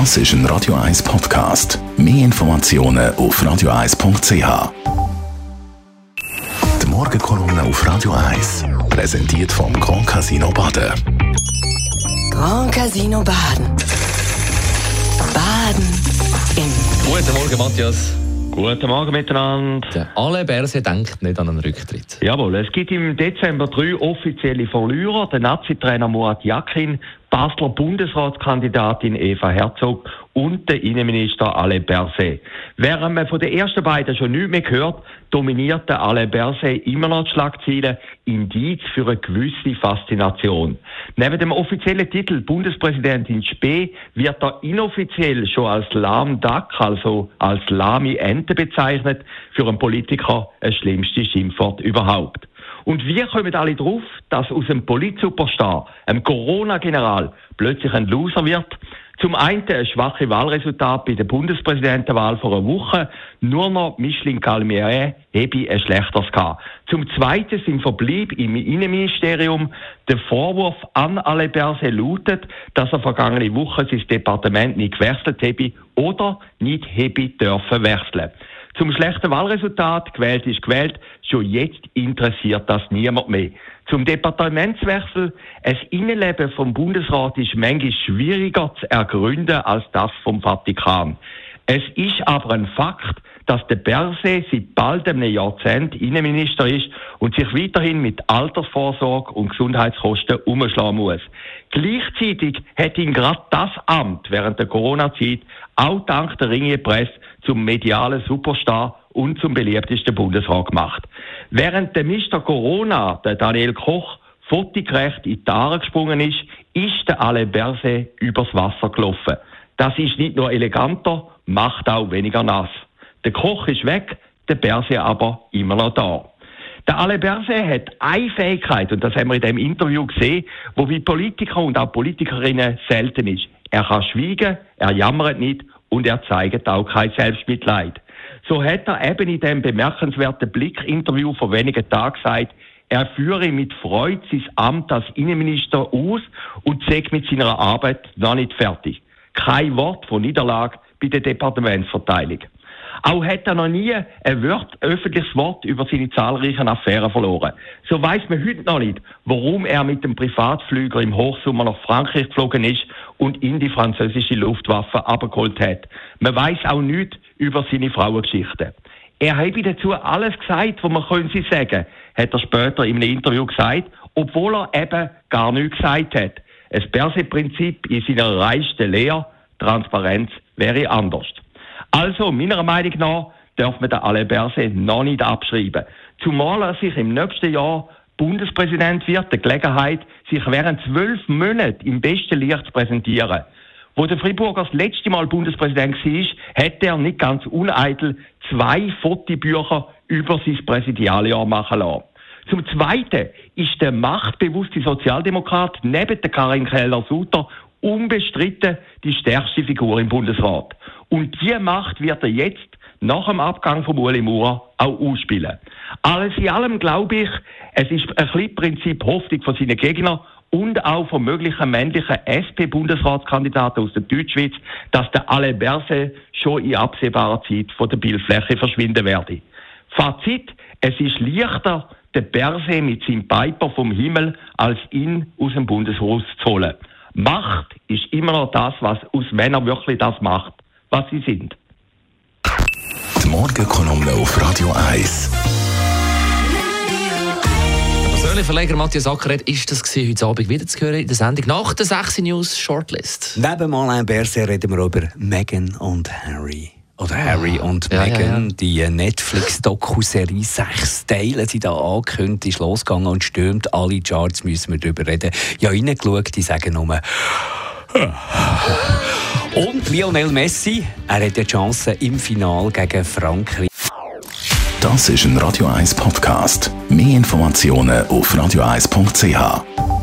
Das ist ein Radio 1 Podcast. Mehr Informationen auf radio1.ch. Die Morgenkolumne auf Radio 1 präsentiert vom Grand Casino Baden. Grand Casino Baden. Baden im Guten Morgen, Matthias. Guten Morgen miteinander. Der Alain Berset denkt nicht an einen Rücktritt. Jawohl, es gibt im Dezember drei offizielle Verlierer. Der Nazi-Trainer Murat Yakin, Basler Bundesratskandidatin Eva Herzog und der Innenminister Alain Berset. Während man von den ersten beiden schon nichts mehr gehört, dominiert der Alain Berset immer noch die Schlagzeilen Indiz für eine gewisse Faszination. Neben dem offiziellen Titel Bundespräsident in Spee wird er inoffiziell schon als lahm Duck, also als lahme Ente bezeichnet, für einen Politiker ein schlimmstes Schimpfwort überhaupt. Und wir kommen alle drauf, dass aus einem Politsuperstar, einem Corona-General, plötzlich ein Loser wird. Zum einen ein schwaches Wahlresultat bei der Bundespräsidentenwahl vor einer Woche. Nur noch Micheline Calmier habe ein schlechteres gehabt. Zum zweiten sind Verblieb im Innenministerium. Der Vorwurf an alle Berse lautet, dass er vergangene Woche sein Departement nicht gewechselt habe oder nicht habe dürfen wechseln. Zum schlechten Wahlresultat, gewählt ist gewählt, schon jetzt interessiert das niemand mehr. Zum Departementswechsel, ein Innenleben vom Bundesrat ist manchmal schwieriger zu ergründen als das vom Vatikan. Es ist aber ein Fakt, dass der Berse seit bald einem Jahrzehnt Innenminister ist und sich weiterhin mit Altersvorsorge und Gesundheitskosten umschlagen muss. Gleichzeitig hat ihn gerade das Amt während der Corona-Zeit auch dank der Ringe Presse zum medialen Superstar und zum beliebtesten Bundesrat gemacht. Während der Mr. Corona, der Daniel Koch, fotogerecht in die Aare gesprungen ist, ist der Alain Berset übers Wasser gelaufen. Das ist nicht nur eleganter, macht auch weniger nass. Der Koch ist weg, der Berset aber immer noch da. Der Alain Berset hat eine Fähigkeit, und das haben wir in dem Interview gesehen, wo wie Politiker und auch Politikerinnen selten ist. Er kann schweigen, er jammert nicht und er zeigt auch kein Selbstmitleid. So hat er eben in dem bemerkenswerten Blick-Interview vor wenigen Tagen gesagt, er führe mit Freude sein Amt als Innenminister aus und sei mit seiner Arbeit noch nicht fertig. Kein Wort von Niederlage bei der Departementsverteilung. Auch hat er noch nie ein Wort, öffentliches Wort über seine zahlreichen Affären verloren. So weiß man heute noch nicht, warum er mit dem Privatflüger im Hochsommer nach Frankreich geflogen ist und in die französische Luftwaffe abgeholt hat. Man weiß auch nichts über seine Frauengeschichte. Er habe dazu alles gesagt, was man können sie sagen, hat er später in einem Interview gesagt, obwohl er eben gar nichts gesagt hat. Das Perse-Prinzip in seiner reichsten Lehre, Transparenz, wäre anders. Also, meiner Meinung nach, darf man den Alain Berset noch nicht abschreiben. Zumal er sich im nächsten Jahr Bundespräsident wird, die Gelegenheit, sich während zwölf Monaten im besten Licht zu präsentieren. Wo der Friburger das letzte Mal Bundespräsident war, hätte er nicht ganz uneitel zwei Fotobücher über sein Präsidialjahr machen lassen. Zum Zweiten ist der machtbewusste Sozialdemokrat neben der Karin Keller-Sutter unbestritten die stärkste Figur im Bundesrat. Und diese Macht wird er jetzt nach dem Abgang von Ueli Maurer auch ausspielen. Alles in allem glaube ich, es ist ein bisschen Prinzip Hoffnung von seinen Gegnern und auch von möglichen männlichen SP-Bundesratskandidaten aus der Deutschschweiz, dass der Alain Berset schon in absehbarer Zeit von der Bildfläche verschwinden werde. Fazit, es ist leichter, den Berset mit seinem Piper vom Himmel als ihn aus dem Bundeshaus zu holen. Macht ist immer noch das, was aus Männern wirklich das macht, was sie sind. Die Morgenkolumne auf Radio 1. Persönlich Verleger Matthias Ackeret ist das gewesen, heute Abend wieder zu hören in der Sendung nach der 6 News Shortlist. Neben Alain Berset reden wir über Meghan und Harry. Oder Harry und Ja, Meghan, ja, die Netflix-Doku-Serie, sechs Teile sind da angekündigt, ist losgegangen und stürmt alle Charts, müssen wir darüber reden. Ja, reingeschaut, die sagen nur... Und Lionel Messi, er hat die Chance im Finale gegen Frankreich. Das ist ein Radio 1 Podcast. Mehr Informationen auf radio1.ch.